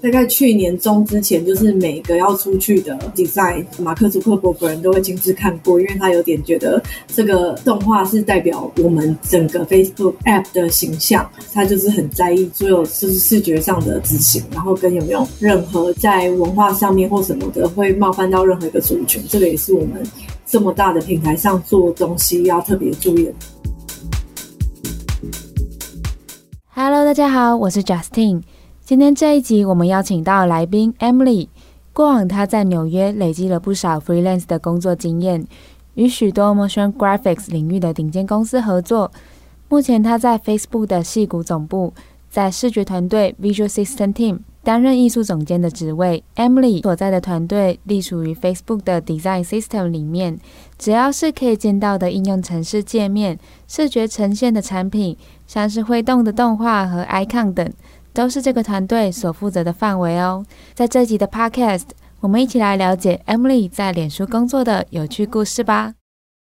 大概去年中之前，就是每个要出去的 design，马克·祖克伯格人都会亲自看过，因为他有点觉得这个动画是代表我们整个 Facebook App 的形象，他就是很在意所有就是视觉上的执行，然后跟有没有任何在文化上面或什么的会冒犯到任何一个族群，这个也是我们这么大的平台上做东西要特别注意的。Hello，大家好，我是 Justin。今天这一集，我们邀请到来宾 Emily。过往她在纽约累积了不少 freelance 的工作经验，与许多 motion graphics 领域的顶尖公司合作。目前她在 Facebook 的矽谷总部，在视觉团队 Visual System Team 担任艺术总监的职位。Emily 所在的团队隶属于 Facebook 的 Design System 里面，只要是可以见到的应用程式界面、视觉呈现的产品，像是会动的动画和 icon 等。都是这个团队所负责的范围哦。在这集的 Podcast，我们一起来了解 Emily 在脸书工作的有趣故事吧。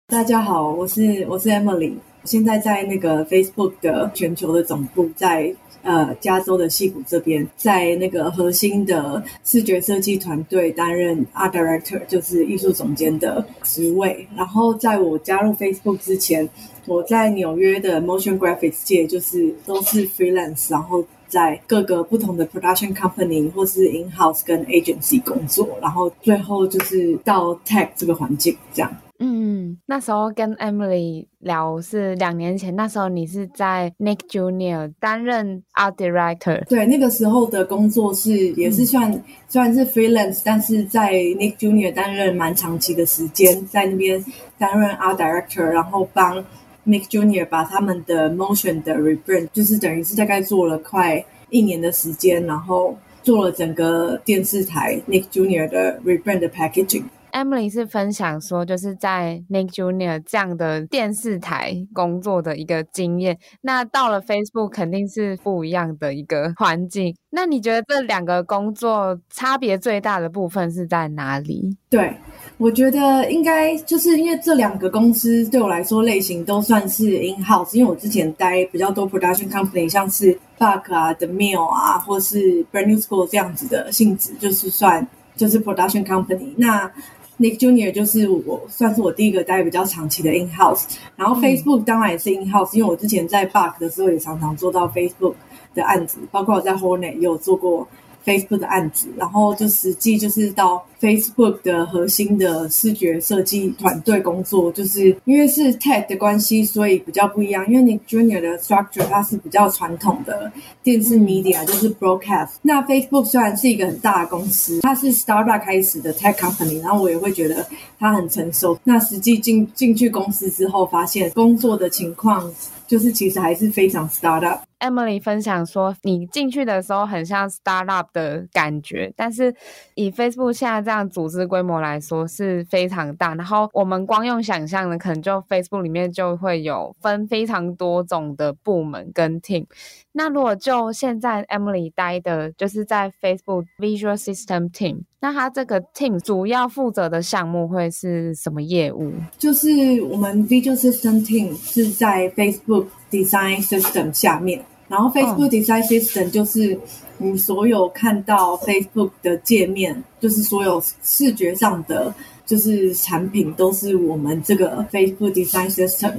大家好，我是我是 Emily，现在在那个 Facebook 的全球的总部，在呃加州的西谷这边，在那个核心的视觉设计团队担任 Art Director，就是艺术总监的职位。然后在我加入 Facebook 之前，我在纽约的 Motion Graphics 界就是都是 Freelance，然后。在各个不同的 production company 或是 in house 跟 agency 工作，然后最后就是到 tech 这个环境这样。嗯，那时候跟 Emily 聊是两年前，那时候你是在 Nick Junior 担任 art director。对，那个时候的工作是也是算、嗯、虽然是 freelance，但是在 Nick Junior 担任蛮长期的时间，在那边担任 art director，然后帮。Nick Junior 把他们的 Motion 的 rebrand，就是等于是大概做了快一年的时间，然后做了整个电视台 Nick Junior 的 rebrand 的 packaging。Emily 是分享说，就是在 Nick Junior 这样的电视台工作的一个经验。那到了 Facebook 肯定是不一样的一个环境。那你觉得这两个工作差别最大的部分是在哪里？对，我觉得应该就是因为这两个公司对我来说类型都算是 in house，因为我之前待比较多 production company，像是 Buck 啊、The Mill 啊，或是 Brand New School 这样子的性质，就是算就是 production company。那 Nick Junior 就是我算是我第一个待比较长期的 in house，然后 Facebook 当然也是 in house，因为我之前在 Buck 的时候也常常做到 Facebook 的案子，包括我在 Hornet 也有做过。Facebook 的案子，然后就实际就是到 Facebook 的核心的视觉设计团队工作，就是因为是 Tech 的关系，所以比较不一样。因为你 Junior 的 structure 它是比较传统的电视 media，就是 broadcast。那 Facebook 虽然是一个很大的公司，它是 startup 开始的 tech company，然后我也会觉得它很成熟。那实际进进去公司之后，发现工作的情况就是其实还是非常 startup。Emily 分享说，你进去的时候很像 startup 的感觉，但是以 Facebook 现在这样组织规模来说是非常大。然后我们光用想象的，可能就 Facebook 里面就会有分非常多种的部门跟 team。那如果就现在 Emily 待的就是在 Facebook Visual System Team，那他这个 team 主要负责的项目会是什么业务？就是我们 Visual System Team 是在 Facebook Design System 下面。然后 Facebook Design System 就是你所有看到 Facebook 的界面，就是所有视觉上的就是产品，都是我们这个 Facebook Design System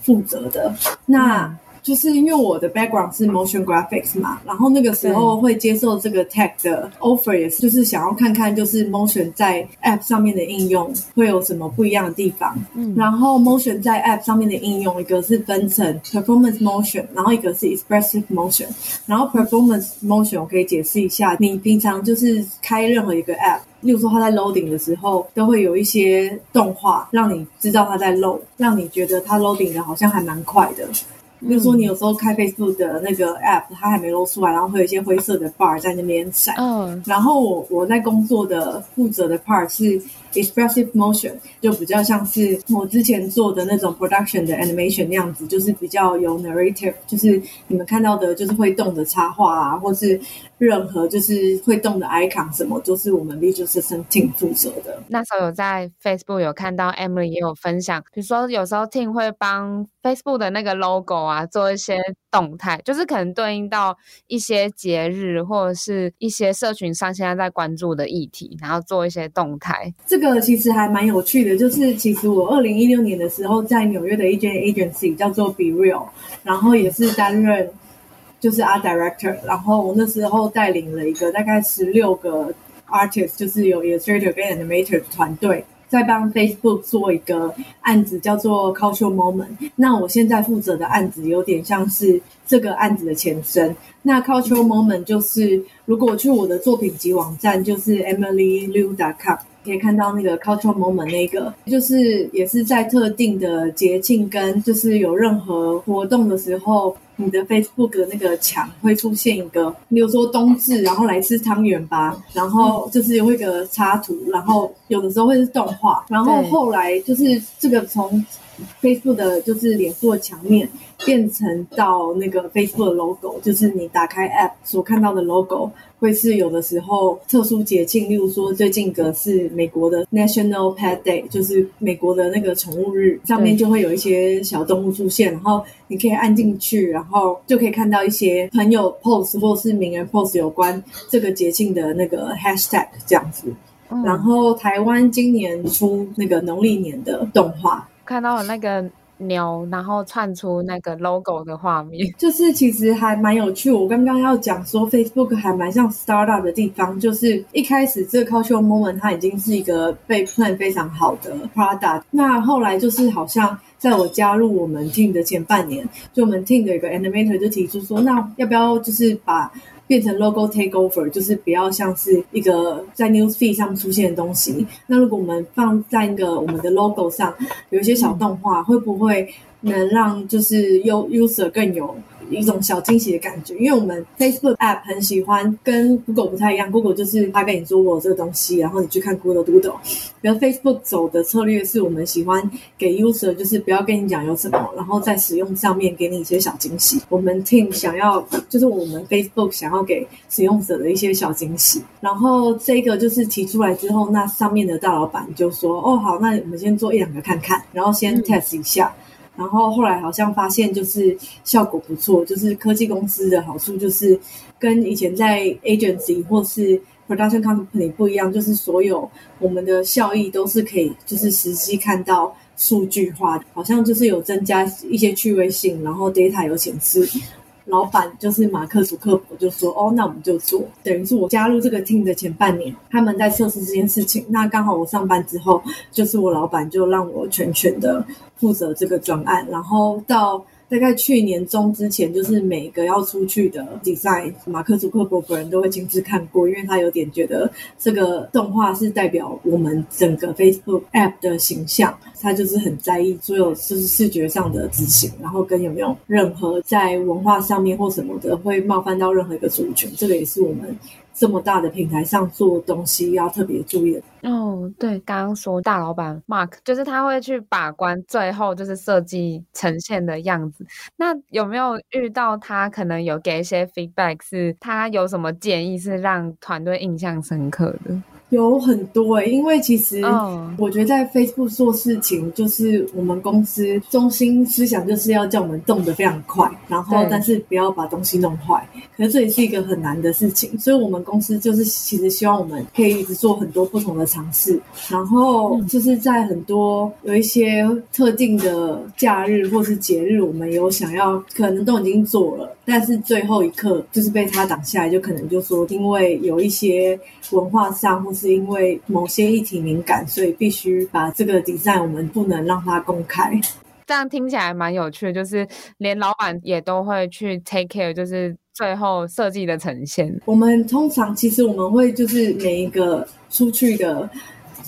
负责的。那就是因为我的 background 是 motion graphics 嘛，然后那个时候会接受这个 tech 的 offer，也是就是想要看看就是 motion 在 app 上面的应用会有什么不一样的地方。嗯，然后 motion 在 app 上面的应用，一个是分成 performance motion，然后一个是 expressive motion。然后 performance motion 我可以解释一下，你平常就是开任何一个 app，例如说它在 loading 的时候，都会有一些动画让你知道它在 load，让你觉得它 loading 的好像还蛮快的。比如说，你有时候开 Facebook 的那个 App，它还没露出来，然后会有一些灰色的 bar 在那边闪。嗯。然后我我在工作的负责的 part 是 Expressive Motion，就比较像是我之前做的那种 Production 的 Animation 那样子，就是比较有 Narrative，就是你们看到的，就是会动的插画啊，或是任何就是会动的 icon 什么，都是我们 Visual System Team 负责的。那时候有在 Facebook 有看到 Emily 也有分享，比如说有时候 Team 会帮 Facebook 的那个 logo 啊做一些动态，就是可能对应到一些节日或者是一些社群上现在在关注的议题，然后做一些动态。这个其实还蛮有趣的，就是其实我二零一六年的时候在纽约的一间 agency 叫做 Be Real，然后也是担任。就是 art director，然后我那时候带领了一个大概十六个 artist，就是有 illustrator 跟 animator 团队，在帮 Facebook 做一个案子，叫做 Cultural Moment。那我现在负责的案子有点像是这个案子的前身。那 Cultural Moment 就是，如果去我的作品集网站，就是 emilyliu.com。可以看到那个 cultural moment 那个，就是也是在特定的节庆跟就是有任何活动的时候，你的 Facebook 的那个墙会出现一个，比如说冬至，然后来吃汤圆吧，然后就是有一个插图，然后有的时候会是动画，然后后来就是这个从 Facebook 的就是脸书的墙面变成到那个 Facebook 的 logo，就是你打开 App 所看到的 logo。会是有的时候特殊节庆，例如说最近个是美国的 National Pet Day，就是美国的那个宠物日，上面就会有一些小动物出现，然后你可以按进去，然后就可以看到一些朋友 post 或是名人 post 有关这个节庆的那个 hashtag 这样子。然后台湾今年出那个农历年的动画，看到了那个。牛，然后串出那个 logo 的画面，就是其实还蛮有趣。我刚刚要讲说，Facebook 还蛮像 startup 的地方，就是一开始这个 cultural moment 它已经是一个被 plan 非常好的 product。那后来就是好像在我加入我们 team 的前半年，就我们 team 的一个 animator 就提出说，那要不要就是把变成 logo takeover，就是不要像是一个在 newsfeed 上出现的东西。那如果我们放在一个我们的 logo 上，有一些小动画，会不会能让就是 u user 更有？一种小惊喜的感觉，因为我们 Facebook App 很喜欢跟 Google 不太一样，Google 就是他跟你说我有这个东西，然后你去看 Google Doodle。然后 Facebook 走的策略是我们喜欢给 user，就是不要跟你讲有什么，然后在使用上面给你一些小惊喜。我们 team 想要，就是我们 Facebook 想要给使用者的一些小惊喜。然后这个就是提出来之后，那上面的大老板就说：“哦，好，那我们先做一两个看看，然后先 test 一下。嗯”然后后来好像发现就是效果不错，就是科技公司的好处就是跟以前在 agency 或是 production company 不一样，就是所有我们的效益都是可以就是实际看到数据化的，好像就是有增加一些趣味性，然后 data 有显示。老板就是马克·祖克伯，就说：“哦，那我们就做。”等于是我加入这个 team 的前半年，他们在测试这件事情。那刚好我上班之后，就是我老板就让我全权的负责这个专案，然后到。大概去年中之前，就是每个要出去的 design，马克·祖克伯本人都会亲自看过，因为他有点觉得这个动画是代表我们整个 Facebook App 的形象，他就是很在意所有就是视觉上的执行，然后跟有没有任何在文化上面或什么的会冒犯到任何一个族群，这个也是我们。这么大的平台上做东西要特别注意的哦。对，刚刚说大老板 Mark 就是他会去把关，最后就是设计呈现的样子。那有没有遇到他可能有给一些 feedback，是他有什么建议是让团队印象深刻的？有很多诶、欸，因为其实我觉得在 Facebook 做事情，就是我们公司中心思想就是要叫我们动得非常快，然后但是不要把东西弄坏。可是这也是一个很难的事情，所以我们公司就是其实希望我们可以一直做很多不同的尝试，然后就是在很多有一些特定的假日或是节日，我们有想要可能都已经做了，但是最后一刻就是被他挡下来，就可能就说因为有一些文化上或是。因为某些议题敏感，所以必须把这个 design 我们不能让它公开。这样听起来蛮有趣的，就是连老板也都会去 take care，就是最后设计的呈现。我们通常其实我们会就是每一个出去的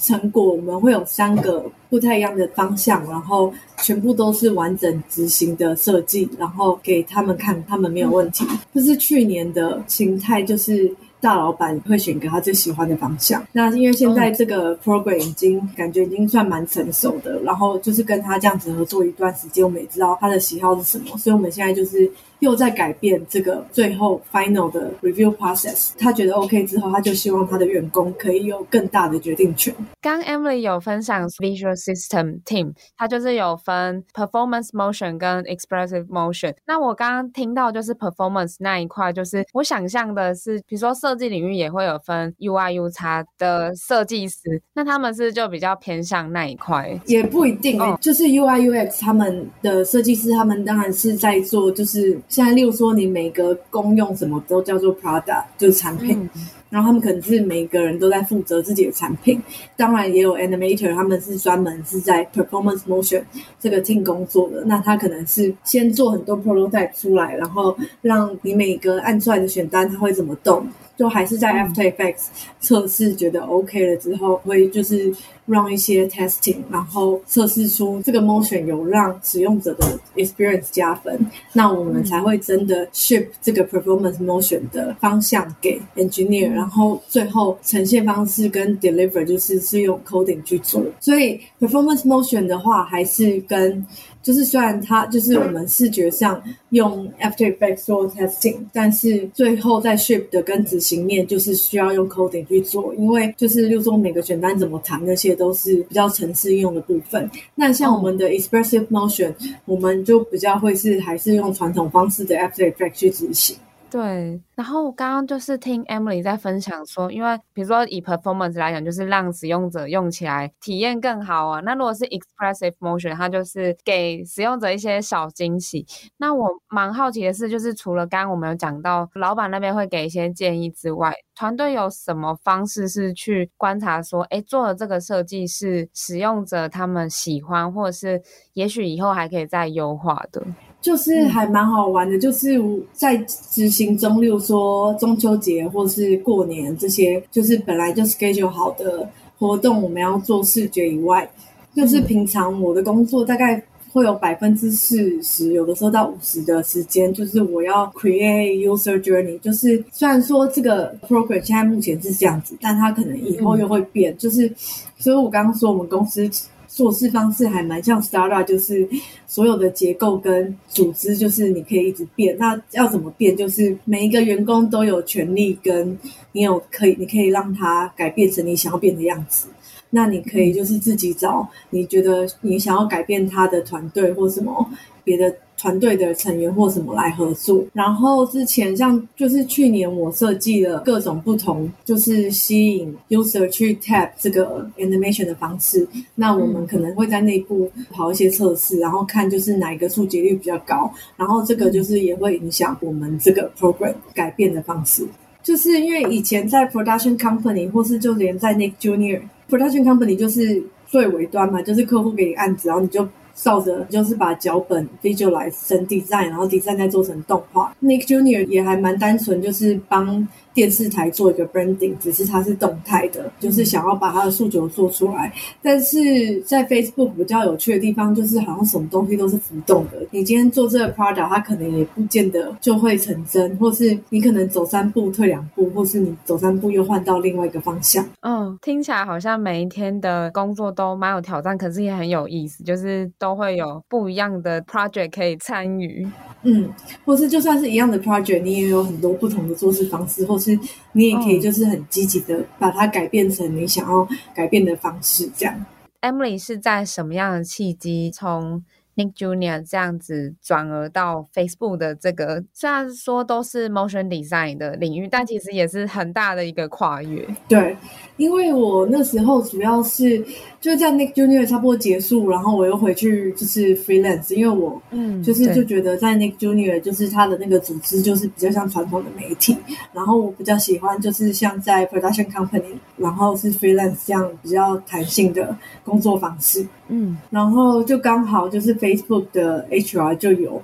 成果，我们会有三个不太一样的方向，然后全部都是完整执行的设计，然后给他们看，他们没有问题。就、嗯、是去年的形态就是。大老板会选个他最喜欢的方向。那因为现在这个 program 已经感觉已经算蛮成熟的，然后就是跟他这样子合作一段时间，我们也知道他的喜好是什么，所以我们现在就是又在改变这个最后 final 的 review process。他觉得 OK 之后，他就希望他的员工可以有更大的决定权。刚 Emily 有分享 Visual System Team，它就是有分 Performance Motion 跟 Expressive Motion。那我刚刚听到就是 Performance 那一块，就是我想象的是，比如说设计领域也会有分 UI UX 的设计师，那他们是就比较偏向那一块，也不一定、欸哦、就是 UI UX 他们的设计师，他们当然是在做，就是现在例如说你每个公用什么都叫做 Product，就是产品。然后他们可能是每个人都在负责自己的产品，当然也有 animator，他们是专门是在 performance motion 这个 team 工作的。那他可能是先做很多 prototype 出来，然后让你每个按出来的选单它会怎么动，就还是在 After Effects 测试觉得 OK 了之后，会就是。让一些 testing，然后测试出这个 motion 有让使用者的 experience 加分，那我们才会真的 ship 这个 performance motion 的方向给 engineer，然后最后呈现方式跟 deliver 就是是用 coding 去做。所以 performance motion 的话，还是跟就是虽然它就是我们视觉上用 After Effects 做 testing，但是最后在 ship 的跟执行面就是需要用 coding 去做，因为就是例如说每个选单怎么弹那些。都是比较程式应用的部分。那像我们的 expressive motion，、oh. 我们就比较会是还是用传统方式的 After Effects 去执行。对，然后我刚刚就是听 Emily 在分享说，因为比如说以 performance 来讲，就是让使用者用起来体验更好啊。那如果是 expressive motion，它就是给使用者一些小惊喜。那我蛮好奇的是，就是除了刚刚我们有讲到老板那边会给一些建议之外，团队有什么方式是去观察说，哎，做的这个设计是使用者他们喜欢，或者是也许以后还可以再优化的？就是还蛮好玩的，就是在执行中，例如说中秋节或是过年这些，就是本来就 schedule 好的活动，我们要做视觉以外，就是平常我的工作大概会有百分之四十，有的时候到五十的时间，就是我要 create user journey。就是虽然说这个 program 现在目前是这样子，但它可能以后又会变。就是所以我刚刚说我们公司。做事方式还蛮像 startup，就是所有的结构跟组织，就是你可以一直变。那要怎么变？就是每一个员工都有权利，跟你有可以，你可以让他改变成你想要变的样子。那你可以就是自己找你觉得你想要改变他的团队或什么别的。团队的成员或什么来合作，然后之前像就是去年我设计了各种不同，就是吸引 user 去 tap 这个 animation 的方式。那我们可能会在内部跑一些测试，然后看就是哪一个触及率比较高，然后这个就是也会影响我们这个 program 改变的方式。就是因为以前在 production company 或是就连在 Nick Junior production company 就是最尾端嘛，就是客户给你案子，然后你就。照着就是把脚本 visualize 成 design，然后 design 再做成动画。Nick Junior 也还蛮单纯，就是帮电视台做一个 branding，只是它是动态的，就是想要把它的诉求做出来。但是在 Facebook 比较有趣的地方，就是好像什么东西都是浮动的。你今天做这个 product，它可能也不见得就会成真，或是你可能走三步退两步，或是你走三步又换到另外一个方向。嗯，听起来好像每一天的工作都蛮有挑战，可是也很有意思，就是都会有不一样的 project 可以参与。嗯，或是就算是一样的 project，你也有很多不同的做事方式，或是你也可以就是很积极的把它改变成你想要改变的方式，这样。Emily 是在什么样的契机从 Nick Junior 这样子转而到 Facebook 的这个，虽然说都是 motion design 的领域，但其实也是很大的一个跨越。对，因为我那时候主要是就是在 Nick Junior 差不多结束，然后我又回去就是 freelance，因为我嗯就是就觉得在 Nick Junior 就是他的那个组织就是比较像传统的媒体，然后我比较喜欢就是像在 production company，然后是 freelance 这样比较弹性的工作方式。嗯，然后就刚好就是 Facebook 的 HR 就有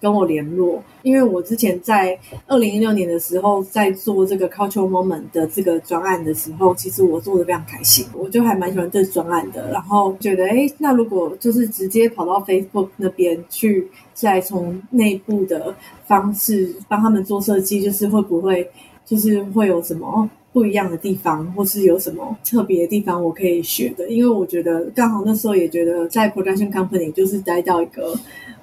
跟我联络，因为我之前在二零一六年的时候在做这个 Cultural Moment 的这个专案的时候，其实我做的非常开心，我就还蛮喜欢这专案的。然后觉得，哎，那如果就是直接跑到 Facebook 那边去，再从内部的方式帮他们做设计，就是会不会就是会有什么？不一样的地方，或是有什么特别的地方，我可以学的。因为我觉得刚好那时候也觉得在 production company 就是待到一个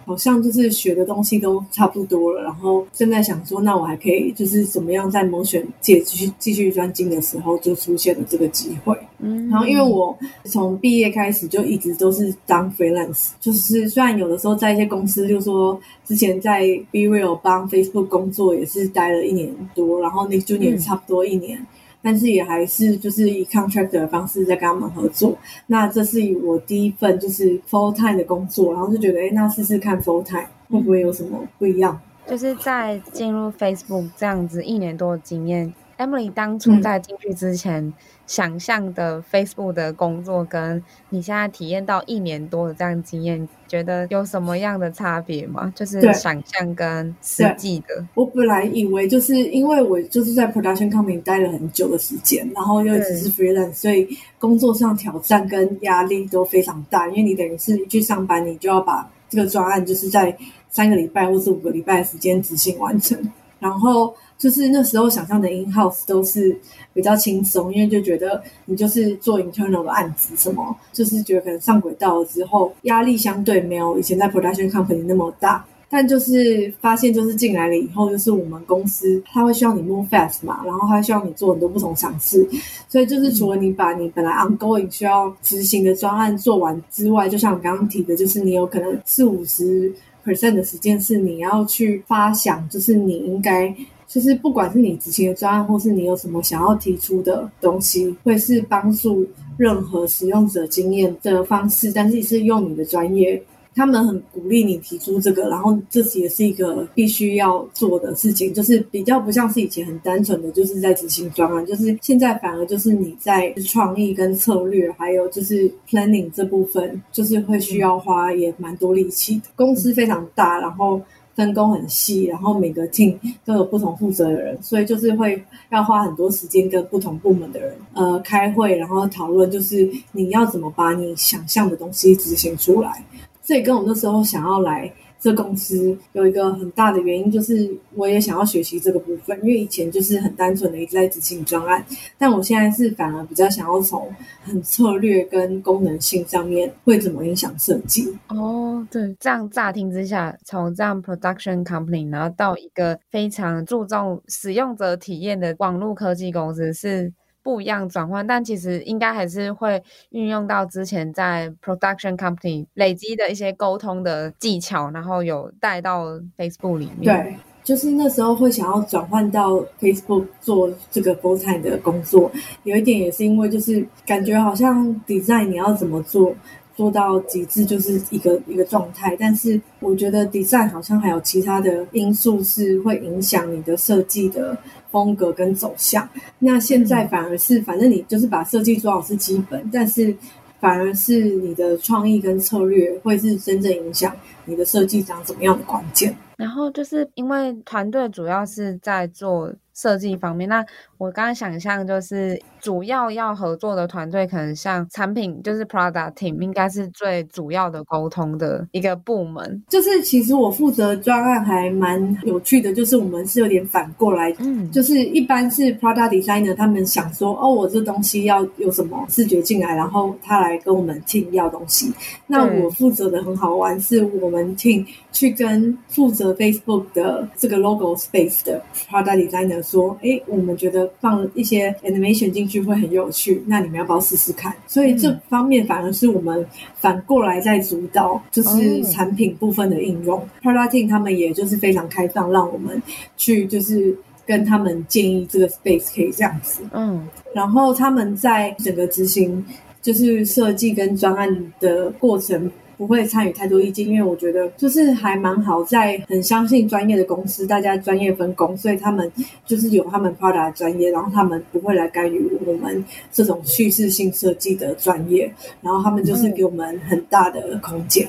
好像就是学的东西都差不多了，然后正在想说，那我还可以就是怎么样在 Motion 界继续继续专精的时候，就出现了这个机会。嗯，然后因为我从毕业开始就一直都是当 freelance，就是虽然有的时候在一些公司，就是说之前在 BeReal 帮 Facebook 工作也是待了一年多，然后 Nick Junior 差不多一年。嗯但是也还是就是以 contract 的方式在跟他们合作。那这是我第一份就是 full time 的工作，然后就觉得，哎，那试试看 full time 会不会有什么不一样？就是在进入 Facebook 这样子一年多的经验。Emily 当初在进去之前，嗯、想象的 Facebook 的工作，跟你现在体验到一年多的这样经验，觉得有什么样的差别吗？就是想象跟实际的。我本来以为就是因为我就是在 Production Company 待了很久的时间，然后又只是 Freelance，所以工作上挑战跟压力都非常大。因为你等于是去上班，你就要把这个专案就是在三个礼拜或是五个礼拜的时间执行完成，然后。就是那时候想象的 in house 都是比较轻松，因为就觉得你就是做 internal 的案子，什么就是觉得可能上轨道了之后，压力相对没有以前在 production company 那么大。但就是发现，就是进来了以后，就是我们公司他会需要你 move fast 嘛，然后他需要你做很多不同尝试，所以就是除了你把你本来 ongoing 需要执行的专案做完之外，就像我刚刚提的，就是你有可能四五十 percent 的时间是你要去发想，就是你应该。就是不管是你执行的专案，或是你有什么想要提出的东西，会是帮助任何使用者经验的方式，但是是用你的专业，他们很鼓励你提出这个，然后这也是一个必须要做的事情，就是比较不像是以前很单纯的就是在执行专案，就是现在反而就是你在创意跟策略，还有就是 planning 这部分，就是会需要花也蛮多力气的。公司非常大，然后。分工很细，然后每个 team 都有不同负责的人，所以就是会要花很多时间跟不同部门的人呃开会，然后讨论，就是你要怎么把你想象的东西执行出来。这也跟我那时候想要来。这公司有一个很大的原因，就是我也想要学习这个部分，因为以前就是很单纯的一直在执行专案，但我现在是反而比较想要从很策略跟功能性上面会怎么影响设计。哦，对，这样乍听之下，从这样 production company 然后到一个非常注重使用者体验的网络科技公司是。不一样转换，但其实应该还是会运用到之前在 production company 累积的一些沟通的技巧，然后有带到 Facebook 里面。对，就是那时候会想要转换到 Facebook 做这个 full time 的工作，有一点也是因为就是感觉好像 design 你要怎么做做到极致就是一个一个状态，但是我觉得 design 好像还有其他的因素是会影响你的设计的。风格跟走向，那现在反而是，反正你就是把设计做好是基本，但是反而是你的创意跟策略会是真正影响你的设计长怎么样的关键。然后就是因为团队主要是在做设计方面，那我刚刚想象就是主要要合作的团队，可能像产品就是 product team，应该是最主要的沟通的一个部门。就是其实我负责专案还蛮有趣的，就是我们是有点反过来，嗯，就是一般是 product designer 他们想说，哦，我这东西要有什么视觉进来，然后他来跟我们 team 要东西。那我负责的很好玩，是我们 team 去跟负责 Facebook 的这个 logo space 的 product designer 说，哎，我们觉得放一些 animation 进去会很有趣，那你们要不要试试看？所以这方面反而是我们反过来在主导，就是产品部分的应用。Oh. team 他们也就是非常开放，让我们去就是跟他们建议这个 space 可以这样子。嗯，然后他们在整个执行就是设计跟专案的过程。不会参与太多意见，因为我觉得就是还蛮好，在很相信专业的公司，大家专业分工，所以他们就是有他们 product 的专业，然后他们不会来干预我们这种叙事性设计的专业，然后他们就是给我们很大的空间。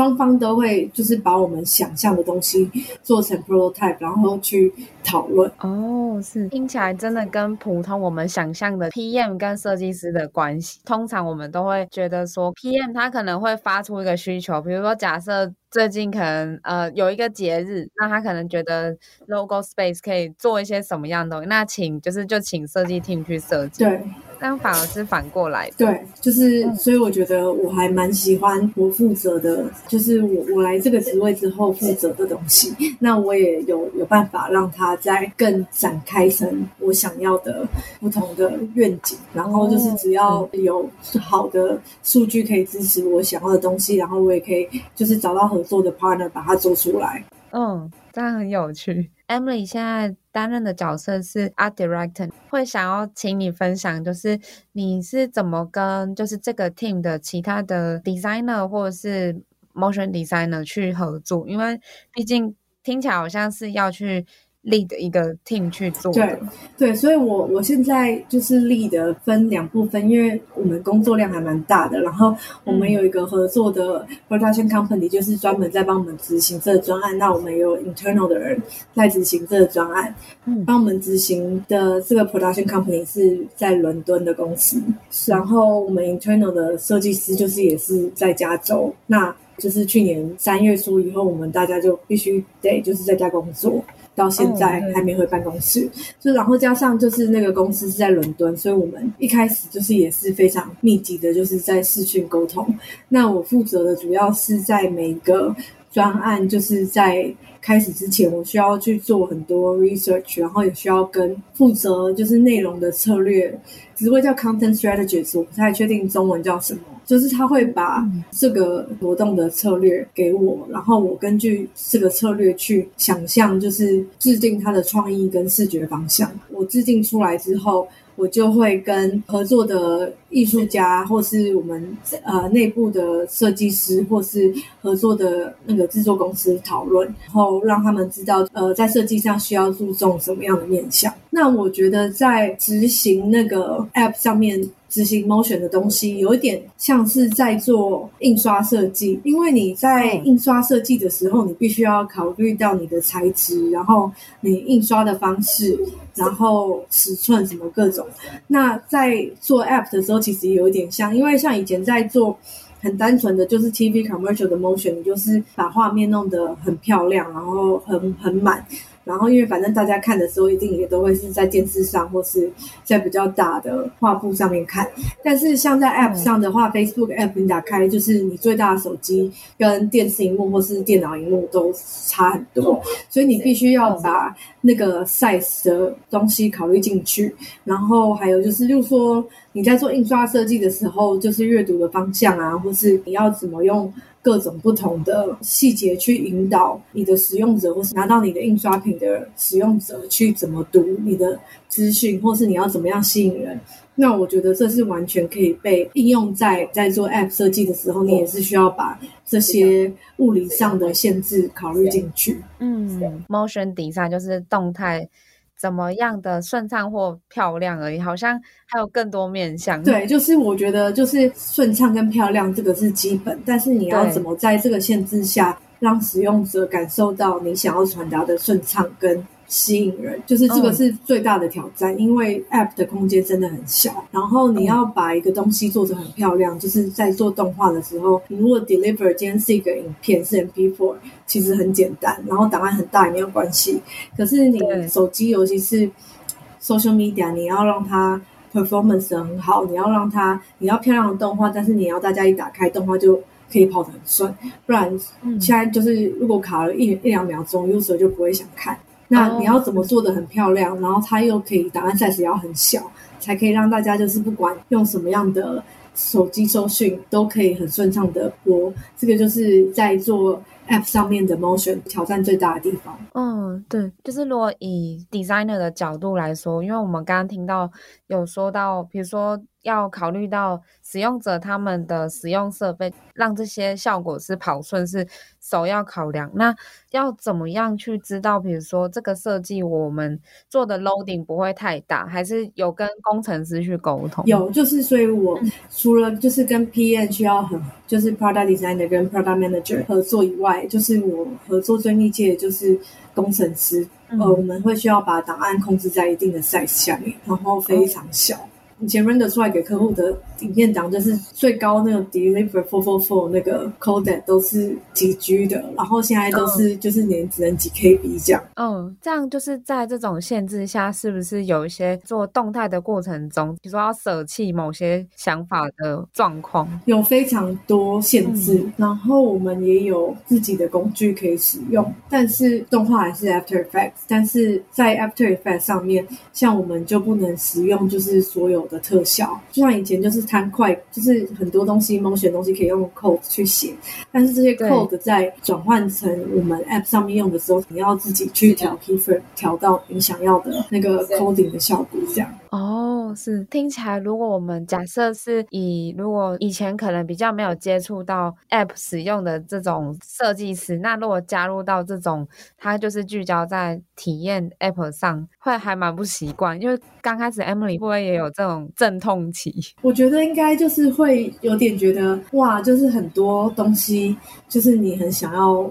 双方都会就是把我们想象的东西做成 prototype，然后去讨论。哦，是听起来真的跟普通我们想象的 PM 跟设计师的关系。通常我们都会觉得说，PM 他可能会发出一个需求，比如说假设最近可能呃有一个节日，那他可能觉得 logo space 可以做一些什么样的东西，那请就是就请设计 team 去设计。对。那反而是反过来。对，就是、嗯、所以我觉得我还蛮喜欢我负责的，就是我我来这个职位之后负责的东西。那我也有有办法让它再更展开成我想要的不同的愿景。然后就是只要有好的数据可以支持我想要的东西，然后我也可以就是找到合作的 partner 把它做出来。嗯，这样很有趣。Emily 现在担任的角色是 Art Director，会想要请你分享，就是你是怎么跟就是这个 team 的其他的 designer 或者是 motion designer 去合作，因为毕竟听起来好像是要去。Lead 一个 team 去做，对对，所以我我现在就是 lead 分两部分，因为我们工作量还蛮大的，然后我们有一个合作的 production company，就是专门在帮我们执行这个专案。那我们有 internal 的人在执行这个专案，嗯，帮我们执行的这个 production company 是在伦敦的公司，然后我们 internal 的设计师就是也是在加州。那就是去年三月初以后，我们大家就必须得就是在家工作。到现在还没回办公室，就然后加上就是那个公司是在伦敦，所以我们一开始就是也是非常密集的，就是在视讯沟通。那我负责的主要是在每个专案，就是在开始之前，我需要去做很多 research，然后也需要跟负责就是内容的策略，职位叫 content strategist，我不太确定中文叫什么。就是他会把这个活动的策略给我，然后我根据这个策略去想象，就是制定他的创意跟视觉方向。我制定出来之后，我就会跟合作的艺术家，或是我们呃内部的设计师，或是合作的那个制作公司讨论，然后让他们知道，呃，在设计上需要注重什么样的面向。那我觉得在执行那个 app 上面。执行 motion 的东西有一点像是在做印刷设计，因为你在印刷设计的时候，你必须要考虑到你的材质，然后你印刷的方式，然后尺寸什么各种。那在做 app 的时候，其实有一点像，因为像以前在做很单纯的就是 TV commercial 的 motion，你就是把画面弄得很漂亮，然后很很满。然后，因为反正大家看的时候，一定也都会是在电视上，或是在比较大的画布上面看。但是，像在 App 上的话，嗯，Facebook App 你打开，就是你最大的手机跟电视荧幕或是电脑荧幕都差很多，所以你必须要把那个 size 的东西考虑进去。然后还有就是，例如说你在做印刷设计的时候，就是阅读的方向啊，或是你要怎么用。各种不同的细节去引导你的使用者，或是拿到你的印刷品的使用者去怎么读你的资讯，或是你要怎么样吸引人。那我觉得这是完全可以被应用在在做 App 设计的时候，你也是需要把这些物理上的限制考虑进去。嗯，Motion Design 就是动态。怎么样的顺畅或漂亮而已，好像还有更多面向。对，就是我觉得就是顺畅跟漂亮这个是基本，但是你要怎么在这个限制下让使用者感受到你想要传达的顺畅跟。吸引人，就是这个是最大的挑战，嗯，因为 App 的空间真的很小，然后你要把一个东西做得很漂亮，就是在做动画的时候，你如果 deliver 今天是一个影片是 MP4，其实很简单，然后档案很大也没有关系。可是你手机，尤其是 social media，你要让它 performance 很好，你要让它你要漂亮的动画，但是你要大家一打开动画就可以跑得很顺，不然现在就是如果卡了一一两秒钟，user 就不会想看。那你要怎么做得很漂亮，oh. 然后它又可以档案 size 要很小，才可以让大家就是不管用什么样的手机收讯都可以很顺畅的播。这个就是在做 app 上面的 motion 挑战最大的地方。嗯，对，就是如果以 designer 的角度来说，因为我们刚刚听到有说到，比如说。要考虑到使用者他们的使用设备，让这些效果是跑顺，是首要考量。那要怎么样去知道，比如说这个设计我们做的 loading 不会太大，还是有跟工程师去沟通？有，就是所以我除了就是跟 PM 需要很，就是 product designer 跟 product manager 合作以外，就是我合作最密切的就是工程师。呃，我们会需要把档案控制在一定的 size 下面，然后非常小。以前 render 出来给客户的影片档就是最高那个 deliver four four four 那个 codec 都是几 G 的，然后现在都是就是连只能几 KB 这样。嗯，这样就是在这种限制下，是不是有一些做动态的过程中，比如说要舍弃某些想法的状况？有非常多限制，嗯、然后我们也有自己的工具可以使用，但是动画还是 After Effects，但是在 After Effects 上面，像我们就不能使用就是所有的特效，就像以前就是贪快，就是很多东西 motion 东西可以用 code 去写，但是这些 code 在转换成我们 app 上面用的时候，你要自己去调 keyframe，调到你想要的那个 coding 的效果，这样。哦，是。听起来，如果我们假设是以如果以前可能比较没有接触到 App 使用的这种设计师，那如果加入到这种，他就是聚焦在体验 App 上，会还蛮不习惯，因为刚开始 Emily 会不会也有这种阵痛期？我觉得应该就是会有点觉得哇，就是很多东西就是你很想要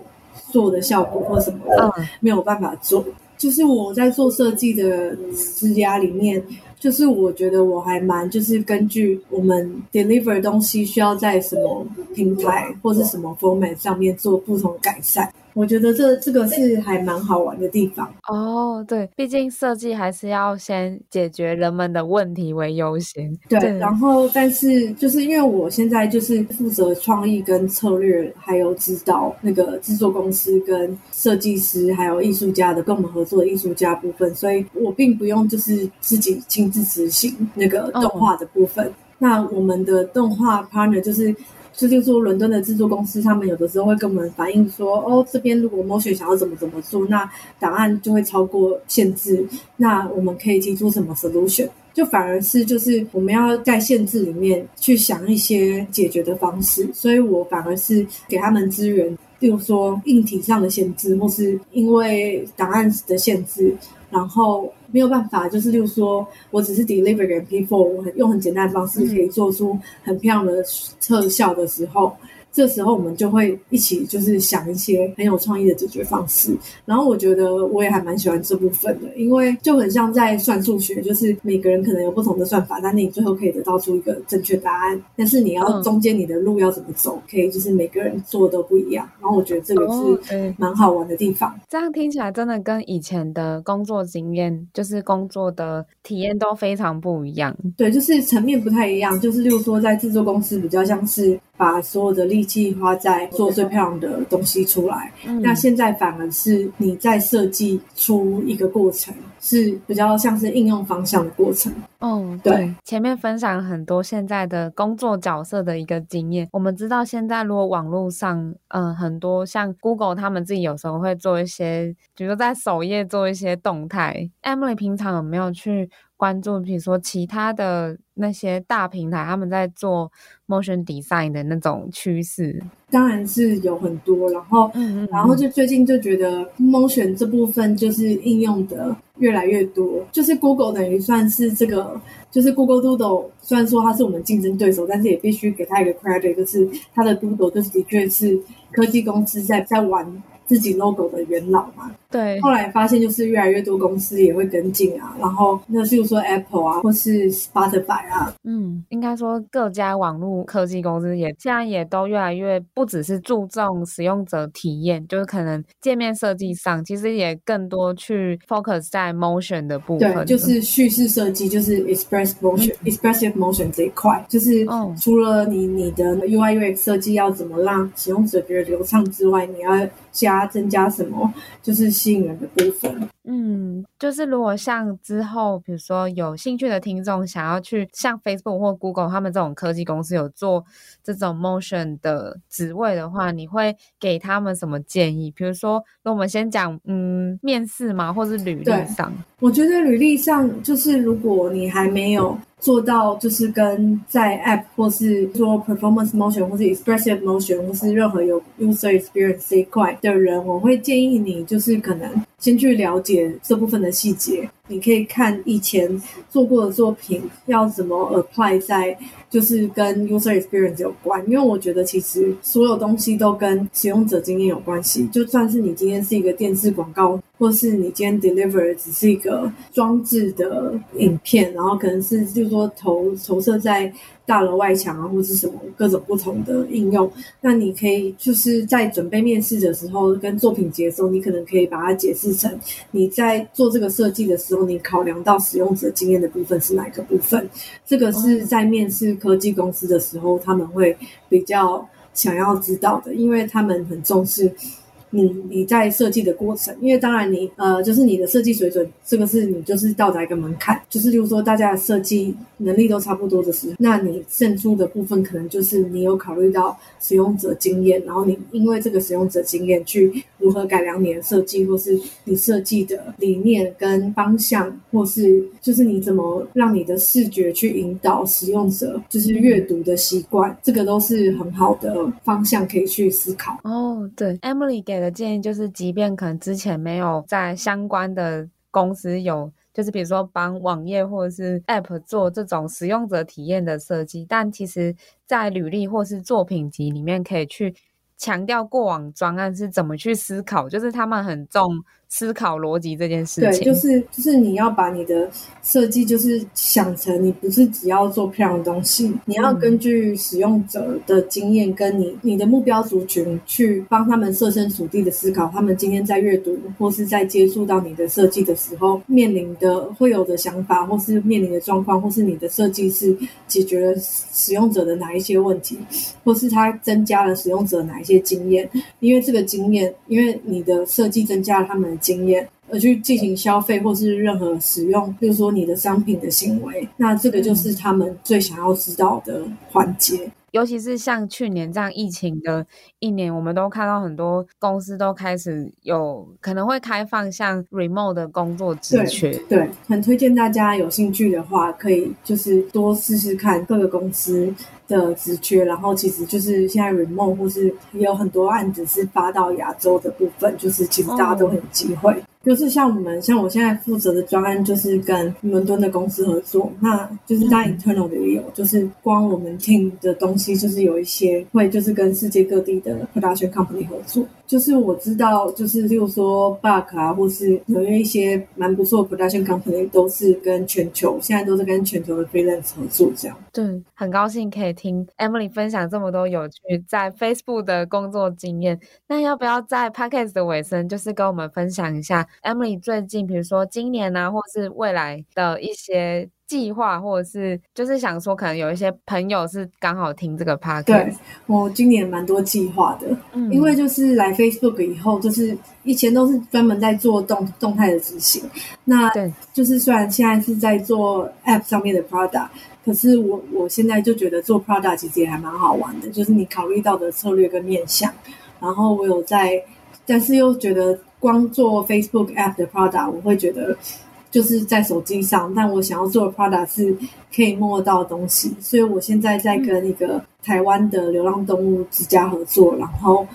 做的效果或什么的，嗯，没有办法做。就是我在做设计的职涯里面。就是我觉得我还蛮，就是根据我们 deliver 东西需要在什么平台或是什么 format 上面做不同改善。我觉得这这个是还蛮好玩的地方哦。对，毕竟设计还是要先解决人们的问题为优先。对，对，然后但是就是因为我现在就是负责创意跟策略，还有指导那个制作公司跟设计师还有艺术家的跟我们合作的艺术家部分，所以我并不用就是自己亲自执行那个动画的部分。哦、那我们的动画 partner 就是。这就是说，伦敦的制作公司，他们有的时候会跟我们反映说，哦，这边如果 motion 想要怎么怎么做，那档案就会超过限制，那我们可以提出什么 solution？就反而是就是我们要在限制里面去想一些解决的方式，所以我反而是给他们资源，比如说硬体上的限制，或是因为档案的限制。然后没有办法，就是例如说，我只是 deliver 给 people，我很用很简单的方式可以做出很漂亮的特效的时候。这时候我们就会一起就是想一些很有创意的解决方式，然后我觉得我也还蛮喜欢这部分的，因为就很像在算数学，就是每个人可能有不同的算法，但你最后可以得到出一个正确答案。但是你要中间你的路要怎么走，可以就是每个人做的都不一样。然后我觉得这个是蛮好玩的地方。这样听起来真的跟以前的工作经验，就是工作的体验都非常不一样。对，就是层面不太一样。就是例如说在制作公司比较像是。把所有的力气花在做最漂亮的东西出来，嗯、那现在反而是你在设计出一个过程，是比较像是应用方向的过程。嗯，对，前面分享很多现在的工作角色的一个经验。我们知道现在如果网络上，嗯、呃，很多像 Google 他们自己有时候会做一些，比如说在首页做一些动态。Emily 平常有没有去关注，比如说其他的那些大平台他们在做 motion design 的那种趋势？当然是有很多，然后，嗯嗯嗯然后就最近就觉得 motion 这部分就是应用的越来越多，就是 Google 等于算是这个，就是 Google Doodle，虽然说它是我们竞争对手，但是也必须给他一个 credit，就是它的 Doodle 就是的确是科技公司在在玩。自己 logo 的元老嘛，对。后来发现就是越来越多公司也会跟进啊，然后那譬如说 Apple 啊，或是 Spotify 啊，嗯，应该说各家网络科技公司也现在也都越来越不只是注重使用者体验，就是可能界面设计上，其实也更多去 focus 在 motion 的部分，对，就是叙事设计，就是 express motion、嗯、expressive motion 这一块，就是除了你你的 UI UX 设计要怎么让使用者觉得流畅之外，你要加增加什么就是吸引人的部分。嗯，就是如果像之后，比如说有兴趣的听众想要去像 Facebook 或 Google 他们这种科技公司有做这种 motion 的职位的话，你会给他们什么建议？比如说，那我们先讲，嗯，面试嘛，或是履历上。我觉得履历上就是如果你还没有做到，就是跟在 App 或是做 Performance Motion 或是 Expressive Motion 或是任何有 User Experience 这一块的人，我会建议你就是可能。先去了解这部分的细节，你可以看以前做过的作品要怎么 apply 在就是跟 user experience 有关，因为我觉得其实所有东西都跟使用者经验有关系。就算是你今天是一个电视广告或是你今天 deliver 只是一个装置的影片，然后可能是就是说投投射在大楼外墙啊，或是什么各种不同的应用，那你可以就是在准备面试的时候跟作品集的时候，你可能可以把它解释成你在做这个设计的时候，你考量到使用者经验的部分是哪一个部分？这个是在面试科技公司的时候他们会比较想要知道的，因为他们很重视。你你在设计的过程，因为当然你呃，就是你的设计水准，这个是你就是到达一个门槛，就是就是说大家的设计能力都差不多的时候，那你胜出的部分可能就是你有考虑到使用者经验，然后你因为这个使用者经验去如何改良你的设计，或是你设计的理念跟方向，或是就是你怎么让你的视觉去引导使用者就是阅读的习惯，这个都是很好的方向可以去思考。哦，对，Emily 给。的建议就是，即便可能之前没有在相关的公司有，就是比如说帮网页或者是 App 做这种使用者体验的设计，但其实在履历或是作品集里面可以去强调过往专案是怎么去思考，就是他们很重。思考逻辑这件事情，对，就是就是你要把你的设计就是想成你不是只要做漂亮的东西，你要根据使用者的经验跟你你的目标族群去帮他们设身处地的思考，他们今天在阅读或是在接触到你的设计的时候面临的会有的想法，或是面临的状况，或是你的设计是解决了使用者的哪一些问题，或是它增加了使用者哪一些经验，因为这个经验，因为你的设计增加了他们。经验而去进行消费或是任何使用，就是说你的商品的行为，那这个就是他们最想要知道的环节。尤其是像去年这样疫情的一年，我们都看到很多公司都开始有可能会开放像 remote 的工作职缺。对，很推荐大家有兴趣的话，可以就是多试试看各个公司的职缺。然后其实就是现在 remote 或是也有很多案子是发到亚洲的部分，就是其实大家都很有机会。哦就是像我们，像我现在负责的专案，就是跟伦敦的公司合作。那就是在 internal 的也有，就是光我们 team 的东其实，就是有一些会就是跟世界各地的 production company 合作。就是我知道，就是例如说 Bug 啊，或是有一些蛮不错的 production company，都是跟全球现在都是跟全球的 freelance 合作这样。对，很高兴可以听 Emily 分享这么多有趣在 Facebook 的工作经验。那要不要在 Podcast 的尾声，就是跟我们分享一下？Emily 最近，比如说今年啊，或是未来的一些计划，或者是就是想说，可能有一些朋友是刚好听这个 podcast。对，我今年蛮多计划的，嗯，因为就是来 Facebook 以后，就是以前都是专门在做动动态的执行，那对，就是虽然现在是在做 App 上面的 Product，可是我我现在就觉得做 Product 其实也还蛮好玩的，就是你考虑到的策略跟面向，然后我有在，但是又觉得。光做 Facebook App 的 product，我会觉得就是在手机上，但我想要做的 product 是可以摸到的东西，所以我现在在跟一个台湾的流浪动物之家合作，然后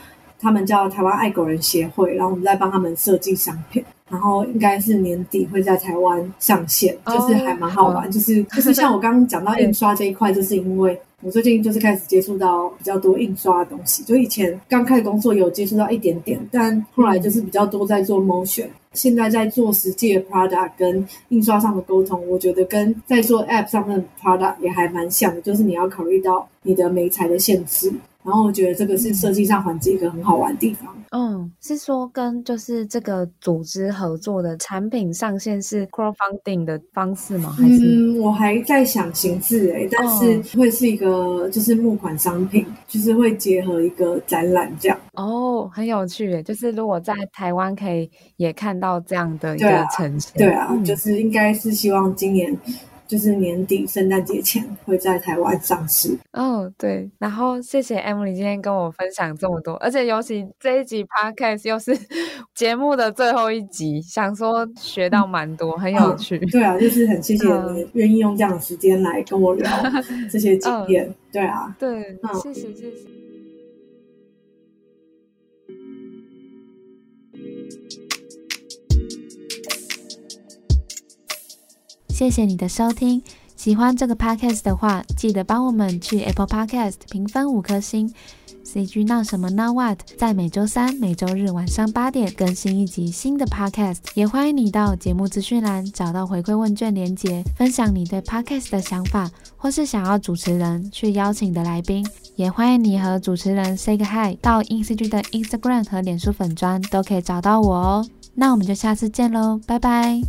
他们叫台湾爱狗人协会，然后我们在帮他们设计商品，然后应该是年底会在台湾上线，就是还蛮好玩，就是就是像我刚刚讲到 印刷这一块，就是因为。我最近就是开始接触到比较多印刷的东西，就以前刚开始工作有接触到一点点，但后来就是比较多在做 motion，现在在做实际的 product 跟印刷上的沟通，我觉得跟在做 app 上面的 product 也还蛮像的，就是你要考虑到你的媒材的限制。然后我觉得这个是设计上环境一个很好玩的地方。嗯，是说跟就是这个组织合作的产品上线是 crowdfunding 的方式吗？还是？嗯，我还在想形式诶，但是会是一个就是募款商品，就是会结合一个展览这样。哦，很有趣诶，就是如果在台湾可以也看到这样的一个呈现。对啊，对啊，嗯，就是应该是希望今年。就是年底圣诞节前会在台湾上市。哦，对，然后谢谢 Emily 今天跟我分享这么多，而且尤其这一集 Podcast 又是 节目的最后一集，想说学到蛮多，很有趣。嗯。对啊，就是很谢谢你愿意用这样的时间来跟我聊 这些经验。嗯、对啊，对，嗯、谢谢谢谢。谢谢你的收听，喜欢这个 podcast 的话，记得帮我们去 Apple Podcast 评分五颗星。CG 闹什么闹 What，在每周三、每周日晚上八点更新一集新的 Podcast。也欢迎你到节目资讯栏找到回馈问卷连结，分享你对 Podcast 的想法，或是想要主持人去邀请的来宾。也欢迎你和主持人 Say 个 Hi，到 INCG 的 Instagram 和脸书粉砖都可以找到我哦。那我们就下次见喽，拜拜。